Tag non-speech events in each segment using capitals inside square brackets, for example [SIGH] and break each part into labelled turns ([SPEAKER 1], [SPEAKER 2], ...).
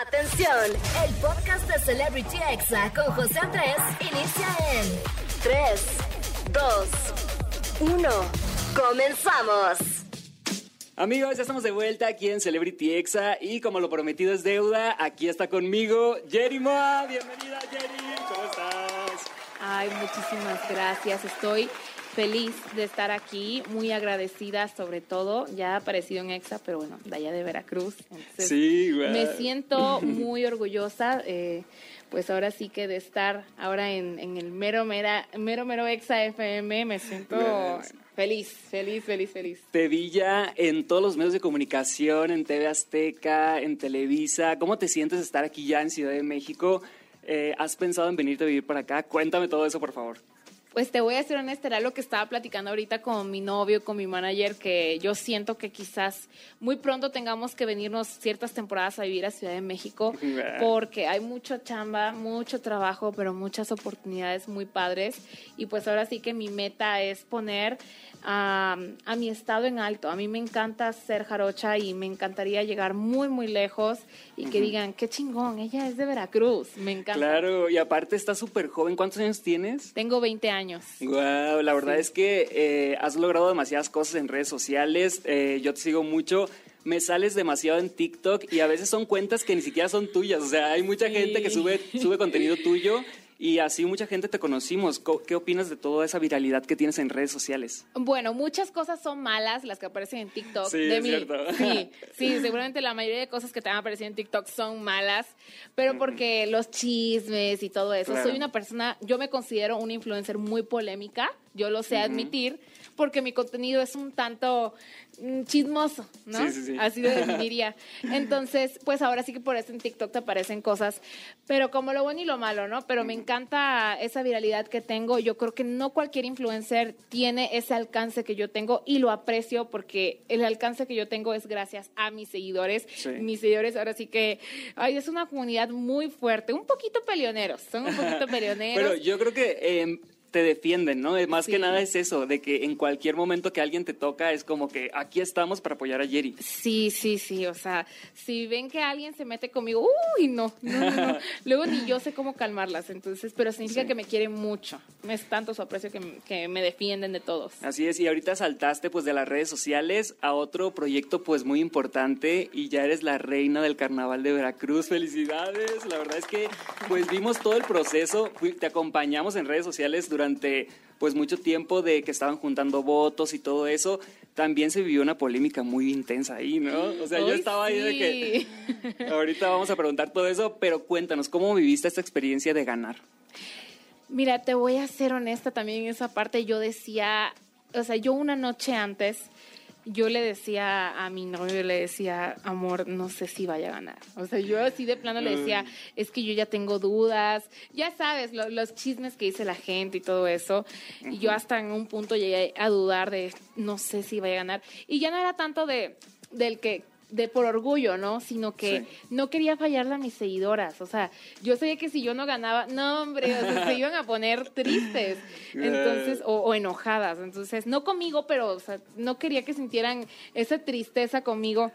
[SPEAKER 1] Atención, el podcast de Celebrity Exa con José Andrés inicia en 3, 2, 1. Comenzamos.
[SPEAKER 2] Amigos, ya estamos de vuelta aquí en Celebrity Exa y como lo prometido es deuda, aquí está conmigo Jerry Moa. Bienvenida Jerry, ¿cómo estás?
[SPEAKER 3] Ay, muchísimas gracias. Estoy feliz de estar aquí, muy agradecida sobre todo. Ya ha aparecido en EXA, pero bueno, de allá de Veracruz. Entonces,
[SPEAKER 2] Sí, güey.
[SPEAKER 3] Me siento [LAUGHS] muy orgullosa, eh, pues ahora sí que de estar ahora en, en el mero, mera, mero, mero EXA FM, me siento
[SPEAKER 2] Yes.
[SPEAKER 3] feliz, feliz, feliz, feliz.
[SPEAKER 2] Te vi ya en todos los medios de comunicación, en TV Azteca, en Televisa. ¿Cómo te sientes de estar aquí ya en Ciudad de México? Eh, ¿Has pensado en venirte a vivir para acá? Cuéntame todo eso, por favor.
[SPEAKER 3] Pues te voy a ser honesta, era lo que estaba platicando ahorita con mi novio, con mi manager, que yo siento que quizás muy pronto tengamos que venirnos ciertas temporadas a vivir a Ciudad de México, [LAUGHS] porque hay mucha chamba, mucho trabajo, pero muchas oportunidades muy padres. Y pues ahora sí que mi meta es poner a, a mi estado en alto. A mí me encanta ser jarocha y me encantaría llegar muy, muy lejos y que digan, qué chingón, ella es de Veracruz, me encanta.
[SPEAKER 2] Claro, y aparte estás súper joven. ¿Cuántos años tienes?
[SPEAKER 3] Tengo 20 años.
[SPEAKER 2] Wow, la verdad es que eh, has logrado demasiadas cosas en redes sociales. eh, yo te sigo mucho. Me sales demasiado en TikTok y a veces son cuentas que ni siquiera son tuyas. O sea, hay mucha
[SPEAKER 3] Sí.
[SPEAKER 2] gente que sube, sube contenido tuyo y así mucha gente te conocimos. Co- ¿Qué opinas de toda esa viralidad que tienes en redes sociales?
[SPEAKER 3] Bueno, muchas cosas son malas las que aparecen en TikTok.
[SPEAKER 2] Sí,
[SPEAKER 3] de
[SPEAKER 2] es
[SPEAKER 3] mí.
[SPEAKER 2] cierto.
[SPEAKER 3] Sí, sí, seguramente la mayoría de cosas que te van a aparecer en TikTok son malas, pero porque los chismes y todo eso.
[SPEAKER 2] Claro.
[SPEAKER 3] Soy una persona, yo me considero una influencer muy polémica, yo lo sé admitir, porque mi contenido es un tanto mm, chismoso, ¿no?
[SPEAKER 2] Sí, sí, sí.
[SPEAKER 3] Así lo [LAUGHS] definiría. Entonces, pues ahora sí que por eso en TikTok te aparecen cosas, pero como lo bueno y lo malo, ¿no? Pero me encanta esa viralidad que tengo. Yo creo que no cualquier influencer tiene ese alcance que yo tengo y lo aprecio porque el alcance que yo tengo es gracias a mis seguidores. Mis seguidores ahora sí que, ay, es una comunidad muy fuerte, un poquito peleoneros, son un poquito [LAUGHS] peleoneros.
[SPEAKER 2] Pero yo creo que eh, te defienden, ¿no? Eh, Más que nada es eso, de que en cualquier momento que alguien te toca es como que aquí estamos para apoyar a Jerry.
[SPEAKER 3] Sí, sí, sí, o sea, si ven que alguien se mete conmigo, uy, no, no, no, no. [LAUGHS] Luego ni yo sé cómo calmarlas, entonces, pero significa
[SPEAKER 2] Sí.
[SPEAKER 3] que me quieren mucho. Es tanto su aprecio que, que me defienden de todos.
[SPEAKER 2] Así es, y ahorita saltaste pues de las redes sociales a otro proyecto pues muy importante y ya eres la reina del carnaval de Veracruz. Felicidades, la verdad es que pues vimos todo el proceso, te acompañamos en redes sociales durante pues mucho tiempo de que estaban juntando votos y todo eso. También se vivió una polémica muy intensa ahí, ¿no? O sea, yo estaba ahí de que [LAUGHS] ahorita vamos a preguntar todo eso, pero cuéntanos, ¿cómo viviste esta experiencia de ganar?
[SPEAKER 3] Mira, te voy a ser honesta también en esa parte. Yo decía, o sea, yo una noche antes, yo le decía a mi novio, le decía, amor, no sé si vaya a ganar. O sea, yo así de plano le decía, es que yo ya tengo dudas. Ya sabes, lo- los chismes que dice la gente y todo eso. Y yo hasta en un punto llegué a dudar de, no sé si vaya a ganar. Y ya no era tanto de, del que de por orgullo, ¿no? Sino que
[SPEAKER 2] Sí.
[SPEAKER 3] no quería fallarle a mis seguidoras. O sea, yo sabía que si yo no ganaba, no, hombre, o sea, se iban a poner tristes. [LAUGHS] Entonces, o, o enojadas. Entonces, no conmigo, pero, o sea, no quería que sintieran esa tristeza conmigo.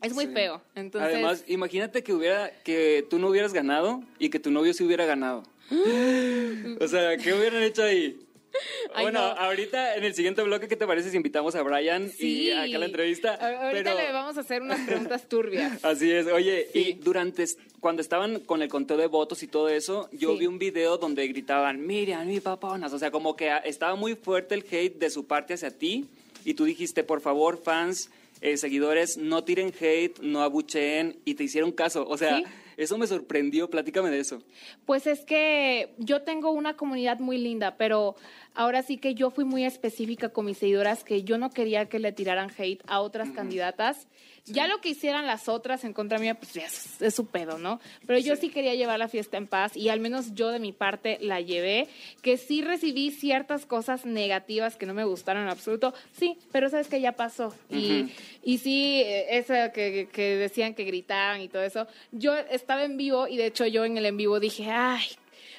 [SPEAKER 3] Es muy
[SPEAKER 2] Sí.
[SPEAKER 3] feo. Entonces,
[SPEAKER 2] Además, imagínate que hubiera que tú no hubieras ganado y que tu novio sí hubiera ganado. [GASPS] o sea, ¿qué hubieran hecho ahí? [LAUGHS]
[SPEAKER 3] Ay,
[SPEAKER 2] bueno,
[SPEAKER 3] no.
[SPEAKER 2] ahorita en el siguiente bloque, ¿qué te parece si invitamos a Brian
[SPEAKER 3] sí.
[SPEAKER 2] y acá a la entrevista?
[SPEAKER 3] A- Ahorita
[SPEAKER 2] Pero-
[SPEAKER 3] le vamos a hacer unas preguntas turbias. [LAUGHS]
[SPEAKER 2] Así es, oye,
[SPEAKER 3] Sí.
[SPEAKER 2] y durante, cuando estaban con el conteo de votos y todo eso, yo
[SPEAKER 3] Sí.
[SPEAKER 2] vi un video donde gritaban, Miriam, mi paponas, o sea, como que ah, estaba muy fuerte el hate de su parte hacia ti, y tú dijiste, por favor, fans, eh, seguidores, no tiren hate, no abucheen, y te hicieron caso, o sea. Eso me sorprendió, platícame de eso.
[SPEAKER 3] Pues es que yo tengo una comunidad muy linda, pero ahora sí que yo fui muy específica con mis seguidoras que yo no quería que le tiraran hate a otras candidatas. Ya lo que hicieran las otras en contra mía, pues es, es su pedo, ¿no? Pero yo sí. quería llevar la fiesta en paz y al menos yo de mi parte la llevé, que sí recibí ciertas cosas negativas que no me gustaron en absoluto, sí, pero sabes que ya pasó. Y, y sí, esa que, que decían que gritaban y todo eso, yo estaba en vivo y de hecho yo en el en vivo dije, ay,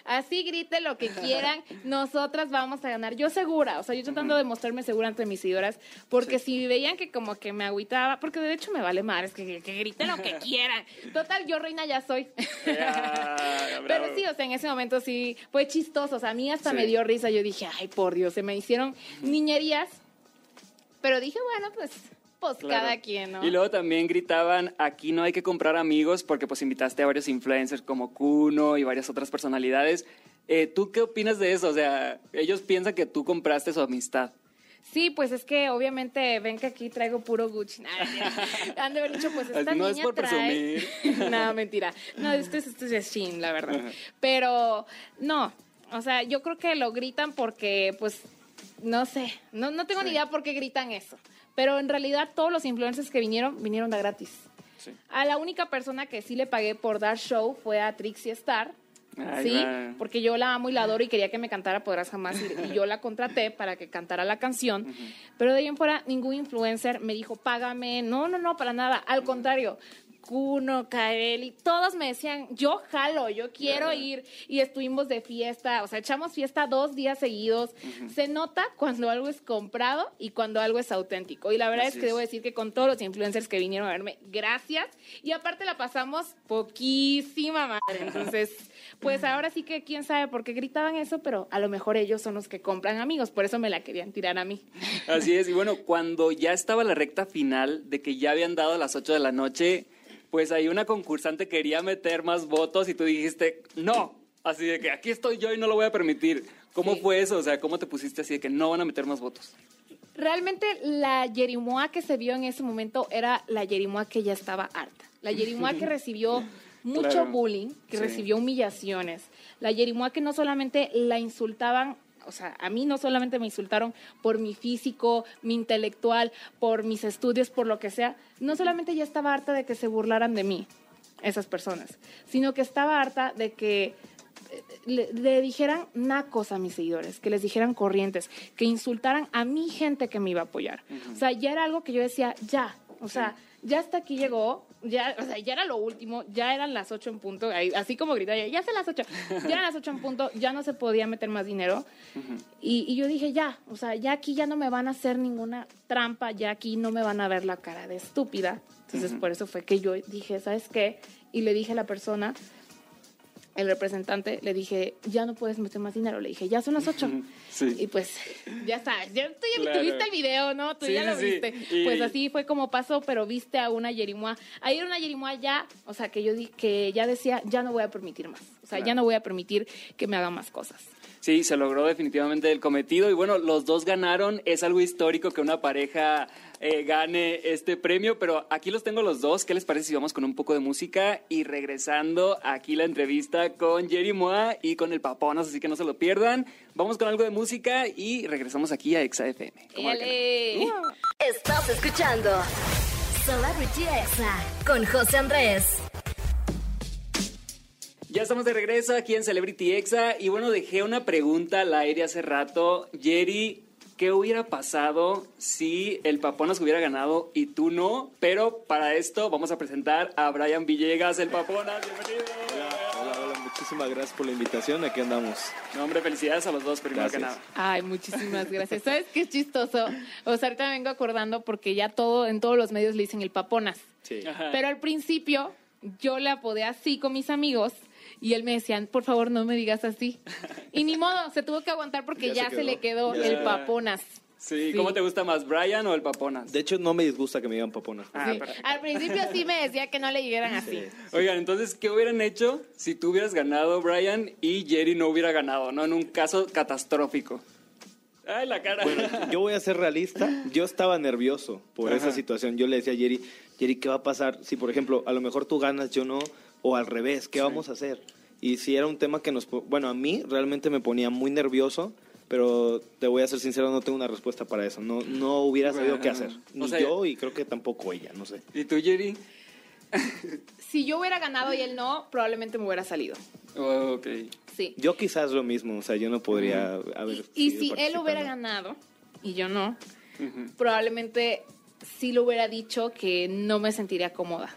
[SPEAKER 3] así grite lo que quieran, nosotras vamos a ganar. Yo segura, o sea, yo tratando de mostrarme segura ante mis seguidoras, porque si veían que como que me agüitaba, porque de hecho me vale madre, es que, que griten lo que quieran. Total, yo reina ya soy. Pero sí, o sea, en ese momento sí fue chistoso, o sea, a mí hasta me dio risa, yo dije, ay, por Dios, se me hicieron niñerías, pero dije, bueno, pues pues cada quien, ¿no?
[SPEAKER 2] Y luego también gritaban, aquí no hay que comprar amigos porque pues invitaste a varios influencers como Kuno y varias otras personalidades. Eh, ¿Tú qué opinas de eso? O sea, ellos piensan que tú compraste su amistad.
[SPEAKER 3] Sí, pues es que obviamente ven que aquí traigo puro Gucci. Han de haber dicho, pues esta no niña es por trae... [LAUGHS] no, mentira. No, esto es, esto es Shein, la verdad. Pero no, o sea, yo creo que lo gritan porque, pues, no sé, no, no tengo ni idea por qué gritan eso. Pero en realidad todos los influencers que vinieron, vinieron de gratis. A la única persona que sí le pagué por dar show fue a Trixie Star. sí, porque yo la amo y la adoro y quería que me cantara Podrás Jamás y, yo la contraté para que cantara la canción. Pero de ahí en fuera ningún influencer me dijo, págame. No, no, no, para nada. Al contrario, Kuno, y todos me decían, yo jalo, yo quiero ir. Y estuvimos de fiesta, o sea, echamos fiesta dos días seguidos. Se nota cuando algo es comprado y cuando algo es auténtico. Y la verdad es que debo decir que con todos los influencers que vinieron a verme, gracias. Y aparte la pasamos poquísima madre. Entonces, [LAUGHS] pues ahora sí que quién sabe por qué gritaban eso, pero a lo mejor ellos son los que compran amigos, por eso me la querían tirar a mí.
[SPEAKER 2] Así es, y bueno, cuando ya estaba la recta final de que ya habían dado las 8 de la noche, pues ahí una concursante quería meter más votos y tú dijiste, no, así de que aquí estoy yo y no lo voy a permitir. ¿Cómo fue eso? O sea, ¿cómo te pusiste así de que no van a meter más votos?
[SPEAKER 3] Realmente la Yerimoa que se vio en ese momento era la Yerimoa que ya estaba harta. La Yerimoa que [LAUGHS] recibió mucho bullying, que recibió humillaciones. La Yerimoa que no solamente la insultaban o sea, a mí no solamente me insultaron por mi físico, mi intelectual, por mis estudios, por lo que sea, no solamente ya estaba harta de que se burlaran de mí, esas personas, sino que estaba harta de que eh, le, dijeran nacos a mis seguidores, que les dijeran corrientes, que insultaran a mi gente que me iba a apoyar. O sea, ya era algo que yo decía, ya, o sea, ya hasta aquí llegó, ya, o sea, ya era lo último, ya eran las ocho en punto, así como gritaba, ya son las ocho, ya eran las ocho en punto, ya no se podía meter más dinero. y, y, yo dije, ya, o sea, ya aquí ya no me van a hacer ninguna trampa, ya aquí no me van a ver la cara de estúpida. Entonces, por eso fue que yo dije, ¿sabes qué? Y le dije a la persona, el representante, le dije, ya no puedes meter más dinero. Le dije, ya son las ocho. Y pues, ya está. Ya, tú ya tuviste el video, ¿no? Tú ya lo viste. Pues así fue como pasó, pero viste a una Yerimoa. Ahí era una Yerimoa ya, o sea, que yo di, que ya decía, ya no voy a permitir más. O sea, ya no voy a permitir que me hagan más cosas.
[SPEAKER 2] Sí, se logró definitivamente el cometido y bueno, los dos ganaron. Es algo histórico que una pareja eh, gane este premio, pero aquí los tengo los dos. ¿Qué les parece si vamos con un poco de música? Y regresando aquí la entrevista con Jerry Moa y con el Paponas, así que no se lo pierdan. Vamos con algo de música y regresamos aquí a Exa FM.
[SPEAKER 1] Estás escuchando Celebrity Exa con José Andrés.
[SPEAKER 2] Ya estamos de regreso aquí en Celebrity Exa y bueno, dejé una pregunta al aire hace rato. Jerry, ¿qué hubiera pasado si el Paponas hubiera ganado y tú no? Pero para esto vamos a presentar a Brian Villegas, el Paponas. Bienvenido.
[SPEAKER 4] Hola, hola, muchísimas gracias por la invitación. Aquí andamos.
[SPEAKER 2] No, hombre, felicidades a los dos, primero que nada.
[SPEAKER 3] Ay, muchísimas gracias. ¿Sabes qué es chistoso? O sea, ahorita me vengo acordando porque ya todo, en todos los medios le dicen el Paponas. Sí. Pero al principio yo le apodé así con mis amigos y él me decía, por favor, no me digas así. Y ni modo, se tuvo que aguantar porque ya, se, le quedó el paponas.
[SPEAKER 2] Sí, ¿cómo te gusta más, Brian o el Paponas?
[SPEAKER 4] De hecho, no me disgusta que me digan Paponas.
[SPEAKER 3] Ah, Al principio sí me decía que no le dijeran así.
[SPEAKER 2] Oigan, entonces, ¿qué hubieran hecho si tú hubieras ganado, Brian, y Jerry no hubiera ganado, no? En un caso catastrófico. Ay, la cara.
[SPEAKER 4] Bueno, yo voy a ser realista. Yo estaba nervioso por esa situación. Yo le decía a Jerry, Jerry, ¿qué va a pasar si, por ejemplo, a lo mejor tú ganas, yo no? O al revés, ¿qué vamos a hacer? Y si era un tema que nos, bueno, a mí realmente me ponía muy nervioso, pero te voy a ser sincero, no tengo una respuesta para eso. No, no hubiera sabido qué hacer. Ni yo y creo que tampoco ella, no sé.
[SPEAKER 2] ¿Y tú, Jerry? [LAUGHS]
[SPEAKER 3] si yo hubiera ganado y él no, probablemente me hubiera salido.
[SPEAKER 2] Oh, ok.
[SPEAKER 3] Sí.
[SPEAKER 4] Yo quizás lo mismo, o sea, yo no podría haber...
[SPEAKER 3] Y si él hubiera ganado y yo no, probablemente sí lo hubiera dicho que no me sentiría cómoda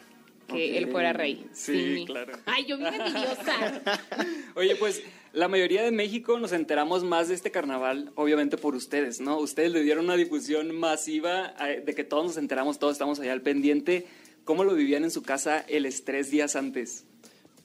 [SPEAKER 3] que él fuera rey.
[SPEAKER 2] Sí, claro.
[SPEAKER 3] Ay, yo bien envidiosa. [LAUGHS]
[SPEAKER 2] Oye, pues la mayoría de México nos enteramos más de este carnaval, obviamente por ustedes, ¿no? Ustedes le dieron una difusión masiva de que todos nos enteramos, todos estamos allá al pendiente. ¿Cómo lo vivían en su casa el estrés días antes?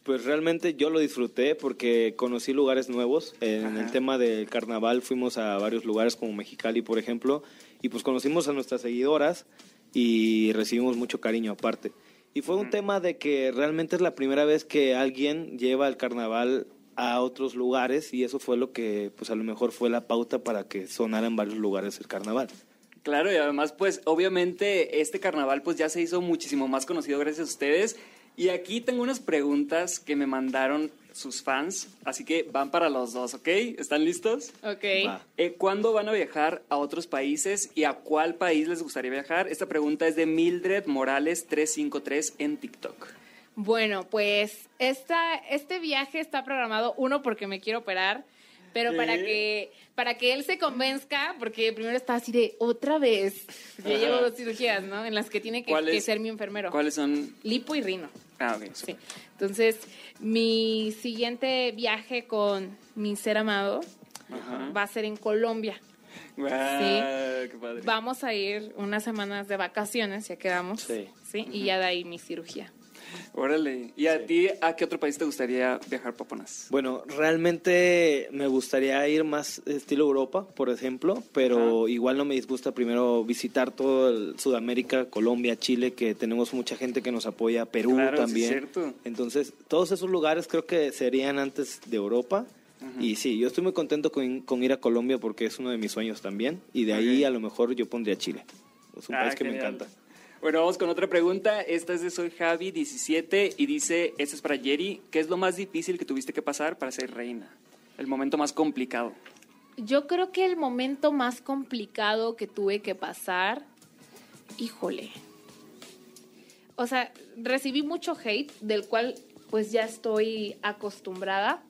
[SPEAKER 4] Pues realmente yo lo disfruté porque conocí lugares nuevos. En el tema del carnaval fuimos a varios lugares como Mexicali, por ejemplo, y pues conocimos a nuestras seguidoras y recibimos mucho cariño aparte. Y fue un tema de que realmente es la primera vez que alguien lleva el carnaval a otros lugares y eso fue lo que pues a lo mejor fue la pauta para que sonara en varios lugares el carnaval.
[SPEAKER 2] Claro, y además pues obviamente este carnaval pues ya se hizo muchísimo más conocido gracias a ustedes y aquí tengo unas preguntas que me mandaron sus fans, así que van para los dos, ¿ok? ¿Están listos?
[SPEAKER 3] Ok.
[SPEAKER 2] Eh, ¿Cuándo van a viajar a otros países y a cuál país les gustaría viajar? Esta pregunta es de Mildred Morales 353 en TikTok.
[SPEAKER 3] Bueno, pues esta, este viaje está programado, uno, porque me quiero operar, pero para que para que él se convenzca, porque primero está así de otra vez. Ya llevo dos cirugías, ¿no? En las que tiene que, que, ser mi enfermero.
[SPEAKER 2] ¿Cuáles son?
[SPEAKER 3] Lipo y rino.
[SPEAKER 2] Ah, ok.
[SPEAKER 3] Sí. Entonces, mi siguiente viaje con mi ser amado va a ser en Colombia.
[SPEAKER 2] Wow, sí. qué padre.
[SPEAKER 3] Vamos a ir unas semanas de vacaciones, ya quedamos. Sí. ¿sí? Y ya de ahí mi cirugía.
[SPEAKER 2] Órale. ¿Y a ti, a qué otro país te gustaría viajar, Paponas?
[SPEAKER 4] Bueno, realmente me gustaría ir más estilo Europa, por ejemplo, pero igual no me disgusta primero visitar todo el Sudamérica, Colombia, Chile, que tenemos mucha gente que nos apoya, Perú también.
[SPEAKER 2] cierto.
[SPEAKER 4] Entonces, todos esos lugares creo que serían antes de Europa. Y sí, yo estoy muy contento con, ir a Colombia porque es uno de mis sueños también. Y de ahí a lo mejor yo pondría Chile. Es un
[SPEAKER 2] ah,
[SPEAKER 4] país que me encanta.
[SPEAKER 2] Bueno, vamos con otra pregunta. Esta es de Soy Javi 17 y dice, esta es para Jerry, ¿qué es lo más difícil que tuviste que pasar para ser reina? El momento más complicado.
[SPEAKER 3] Yo creo que el momento más complicado que tuve que pasar, híjole. O sea, recibí mucho hate, del cual pues ya estoy acostumbrada.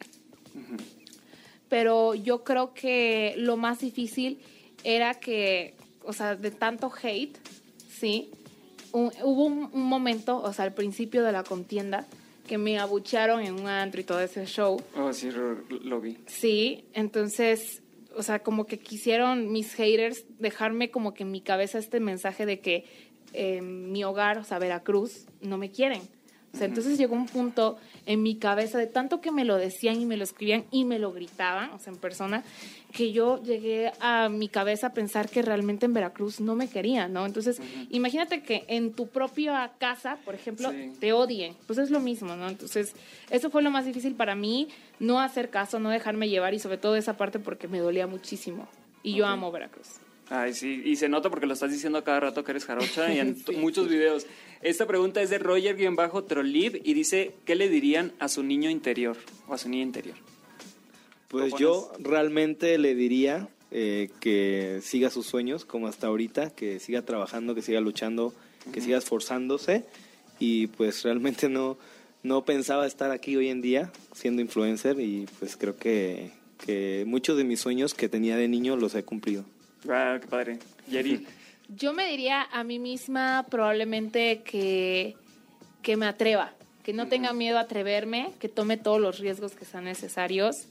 [SPEAKER 3] Pero yo creo que lo más difícil era que, o sea, de tanto hate, ¿sí? Hubo un, momento, o sea, al principio de la contienda, que me abuchearon en un antro y todo ese show.
[SPEAKER 2] Oh, sí, lo vi.
[SPEAKER 3] Sí, entonces, o sea, como que quisieron mis haters dejarme como que en mi cabeza este mensaje de que eh, mi hogar, o sea, Veracruz, no me quieren. O sea, entonces llegó un punto en mi cabeza de tanto que me lo decían y me lo escribían y me lo gritaban, o sea, en persona, que yo llegué a mi cabeza a pensar que realmente en Veracruz no me querían, ¿no? Entonces, imagínate que en tu propia casa, por ejemplo, te odien, pues es lo mismo, ¿no? Entonces, eso fue lo más difícil para mí, no hacer caso, no dejarme llevar y sobre todo esa parte porque me dolía muchísimo. Y yo amo Veracruz.
[SPEAKER 2] Ay, sí, y se nota porque lo estás diciendo a cada rato que eres jarocha y en [LAUGHS] muchos videos. Esta pregunta es de Roger-Trollib y dice, ¿qué le dirían a su niño interior o a su niña interior?
[SPEAKER 4] Pues yo realmente le diría eh, que siga sus sueños como hasta ahorita, que siga trabajando, que siga luchando, que siga esforzándose y pues realmente no, no pensaba estar aquí hoy en día siendo influencer y pues creo que, que muchos de mis sueños que tenía de niño los he cumplido.
[SPEAKER 2] Wow, qué padre. Yeri. [LAUGHS]
[SPEAKER 3] Yo me diría a mí misma probablemente que, que me atreva, que no tenga miedo a atreverme, que tome todos los riesgos que sean necesarios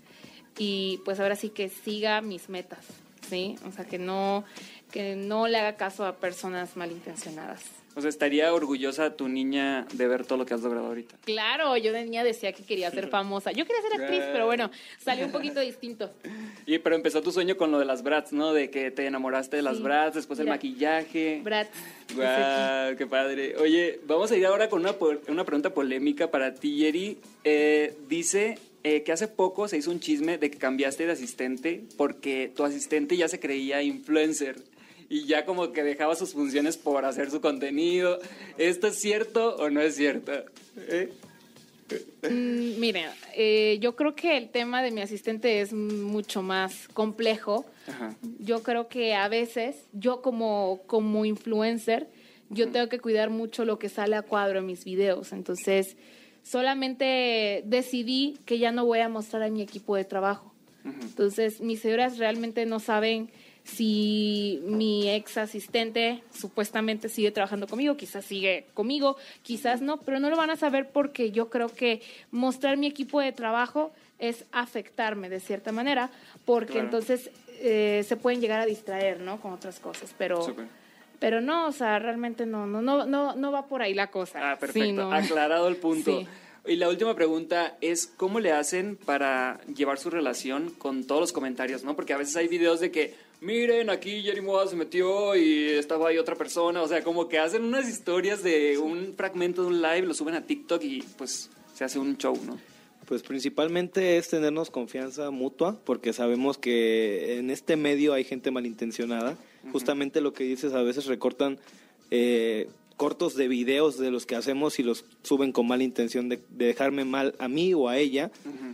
[SPEAKER 3] y pues ahora sí que siga mis metas, ¿sí? O sea, que no, que no le haga caso a personas malintencionadas.
[SPEAKER 2] O sea, estaría orgullosa tu niña de ver todo lo que has logrado ahorita.
[SPEAKER 3] Claro, yo de niña decía que quería ser famosa. Yo quería ser actriz, pero bueno, salió un poquito distinto. [LAUGHS]
[SPEAKER 2] Y pero empezó tu sueño con lo de las brats, ¿no? De que te enamoraste de las brats, después el maquillaje.
[SPEAKER 3] Brats.
[SPEAKER 2] Guau, qué padre. Oye, vamos a ir ahora con una, una pregunta polémica para ti, Yeri. Eh, dice eh, que hace poco se hizo un chisme de que cambiaste de asistente porque tu asistente ya se creía influencer y ya como que dejaba sus funciones por hacer su contenido. ¿Esto es cierto o no es cierto? ¿Eh?
[SPEAKER 3] Mm, mire, eh, yo creo que el tema de mi asistente es mucho más complejo. Yo creo que a veces, yo como, como influencer, yo tengo que cuidar mucho lo que sale a cuadro en mis videos. Entonces, solamente decidí que ya no voy a mostrar a mi equipo de trabajo. Entonces, mis seguidoras realmente no saben si mi ex asistente supuestamente sigue trabajando conmigo, quizás sigue conmigo, quizás no, pero no lo van a saber porque yo creo que mostrar mi equipo de trabajo es afectarme de cierta manera, porque entonces eh, se pueden llegar a distraer, ¿no? Con otras cosas, pero... Pero no, o sea, realmente no, no, no, no, no va por ahí la cosa.
[SPEAKER 2] Ah, perfecto. Aclarado el punto. Y la última pregunta es, ¿cómo le hacen para llevar su relación con todos los comentarios, no? Porque a veces hay videos de que, miren, aquí Jerry Moa se metió y estaba ahí otra persona. O sea, como que hacen unas historias de un fragmento de un live, lo suben a TikTok y pues se hace un show, ¿no?
[SPEAKER 4] Pues principalmente es tenernos confianza mutua, porque sabemos que en este medio hay gente malintencionada. Justamente lo que dices, a veces recortan eh, cortos de videos de los que hacemos y los suben con mala intención de, dejarme mal a mí o a ella.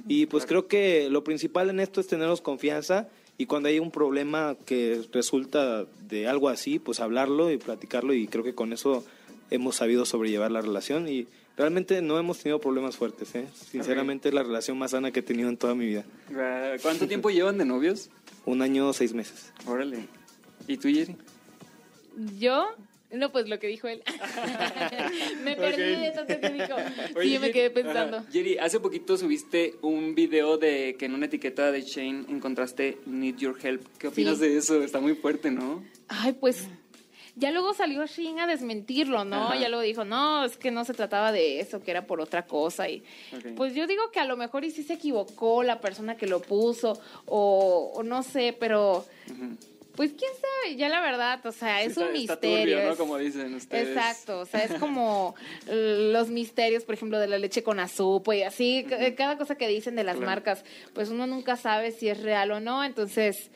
[SPEAKER 4] y pues creo que lo principal en esto es tenernos confianza y cuando hay un problema que resulta de algo así, pues hablarlo y platicarlo y creo que con eso hemos sabido sobrellevar la relación y realmente no hemos tenido problemas fuertes. ¿eh? Sinceramente es la relación más sana que he tenido en toda mi vida.
[SPEAKER 2] ¿Cuánto tiempo [LAUGHS] llevan de novios?
[SPEAKER 4] Un año, seis meses.
[SPEAKER 2] Órale. ¿Y tú, Jerry?
[SPEAKER 3] Yo no, pues lo que dijo él. [LAUGHS] me perdí de tanto que dijo. sí, me quedé pensando.
[SPEAKER 2] Jerry, hace poquito subiste un video de que en una etiqueta de Shane encontraste Need Your Help. ¿Qué opinas de eso? Está muy fuerte, ¿no?
[SPEAKER 3] Ay, pues ya luego salió Shane a desmentirlo, ¿no? Ya luego dijo, no, es que no se trataba de eso, que era por otra cosa. Y pues yo digo que a lo mejor y sí se equivocó la persona que lo puso, o, no sé, pero pues quién sabe, ya la verdad, o sea, es un misterio.
[SPEAKER 2] ¿no? Como dicen ustedes.
[SPEAKER 3] Exacto, o sea, es [LAUGHS] como los misterios, por ejemplo, de la leche con azúcar y así, cada cosa que dicen de las marcas, pues uno nunca sabe si es real o no, entonces,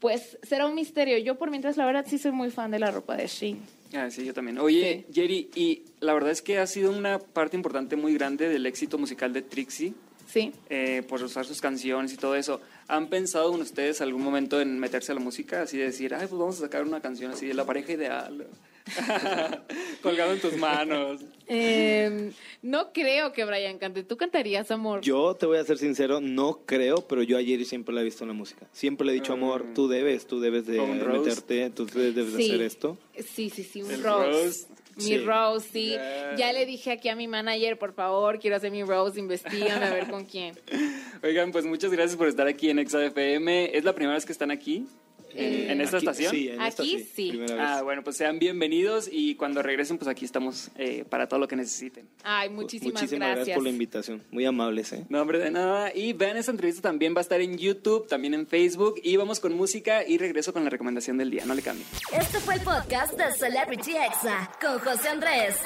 [SPEAKER 3] pues será un misterio. Yo por mientras, la verdad, sí soy muy fan de la ropa de Shein.
[SPEAKER 2] Ah, sí, yo también. Oye, Jerry, y la verdad es que ha sido una parte importante muy grande del éxito musical de Trixie.
[SPEAKER 3] Sí.
[SPEAKER 2] Eh, por usar sus canciones y todo eso. ¿Han pensado en ustedes algún momento en meterse a la música? Así de decir, ay, pues vamos a sacar una canción así de la pareja ideal. [LAUGHS] Colgado en tus manos.
[SPEAKER 3] Em, no creo que Brian cante. ¿Tú cantarías, amor?
[SPEAKER 4] Yo te voy a ser sincero, no creo, pero yo ayer siempre la he visto en la música. Siempre le he dicho, ah. amor, tú debes, tú debes de meterte, tú debes de hacer esto.
[SPEAKER 3] Sí, sí, sí, un rose. Mi Rose, sí. Ya le dije aquí a mi manager, por favor, quiero hacer mi Rose, investigame a ver con quién. [LAUGHS]
[SPEAKER 2] Oigan, pues muchas gracias por estar aquí en ExaFM. ¿Es la primera vez que están aquí? ¿En, esta estación?
[SPEAKER 4] Sí, en
[SPEAKER 3] aquí
[SPEAKER 4] esta, sí.
[SPEAKER 2] Ah, bueno, pues sean bienvenidos y cuando regresen, pues aquí estamos eh, para todo lo que necesiten.
[SPEAKER 3] Ay, muchísimas,
[SPEAKER 4] muchísimas gracias. por la invitación. Muy amables, ¿eh?
[SPEAKER 2] No, hombre, de nada. Y vean esta entrevista también va a estar en YouTube, también en Facebook. Y vamos con música y regreso con la recomendación del día. No le cambien.
[SPEAKER 1] Este fue el podcast de Celebrity Exa con José Andrés.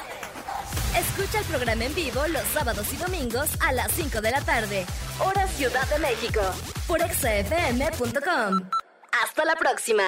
[SPEAKER 1] Escucha el programa en vivo los sábados y domingos a las 5 de la tarde, hora Ciudad de México, por exafm.com. Hasta la próxima.